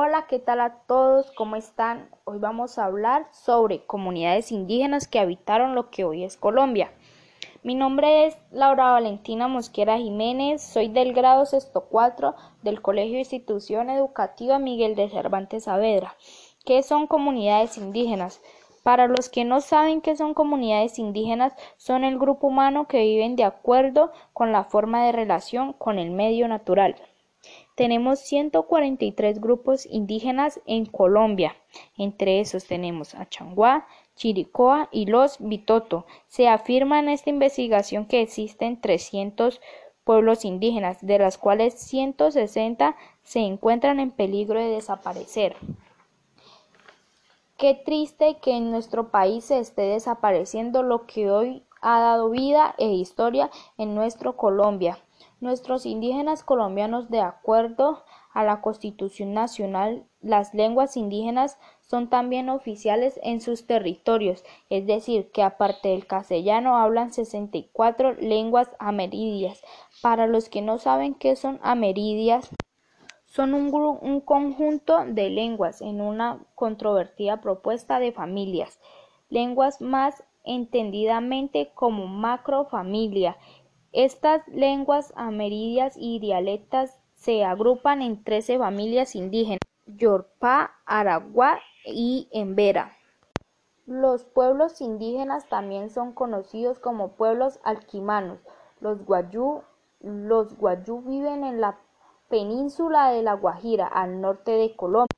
Hola, ¿qué tal a todos? ¿Cómo están? Hoy vamos a hablar sobre comunidades indígenas que habitaron lo que hoy es Colombia. Mi nombre es Laura Valentina Mosquera Jiménez, soy del grado sexto 4 del Colegio Institución Educativa Miguel de Cervantes Saavedra. ¿Qué son comunidades indígenas? Para los que no saben qué son comunidades indígenas, son el grupo humano que viven de acuerdo con la forma de relación con el medio natural. Tenemos 143 grupos indígenas en Colombia. Entre esos tenemos a Changuá, Chiricoa y los Bitoto. Se afirma en esta investigación que existen 300 pueblos indígenas, de las cuales 160 se encuentran en peligro de desaparecer. Qué triste que en nuestro país se esté desapareciendo lo que hoy ha dado vida e historia en nuestro Colombia. Nuestros indígenas colombianos, de acuerdo a la Constitución Nacional, las lenguas indígenas son también oficiales en sus territorios, es decir, que aparte del castellano hablan 64 lenguas amerindias. Para los que no saben qué son amerindias, son un, un, conjunto de lenguas en una controvertida propuesta de familias, lenguas más entendidamente como macrofamilia estas lenguas amerindias y dialectas se agrupan en trece familias indígenas: Yorpá, Aragua y Embera. Los pueblos indígenas también son conocidos como pueblos alquimanos. Los guayú, los guayú viven en la península de La Guajira, al norte de Colombia.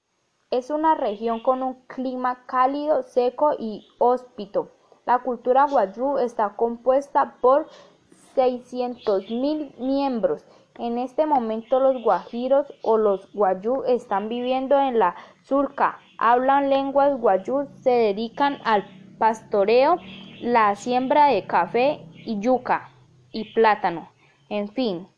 Es una región con un clima cálido, seco y hóspito. La cultura guayú está compuesta por mil miembros. En este momento los guajiros o los guayú están viviendo en la surca, hablan lenguas guayú, se dedican al pastoreo, la siembra de café y yuca y plátano. En fin,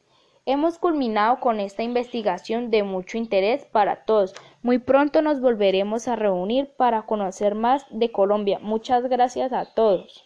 hemos culminado con esta investigación de mucho interés para todos. Muy pronto nos volveremos a reunir para conocer más de Colombia. Muchas gracias a todos.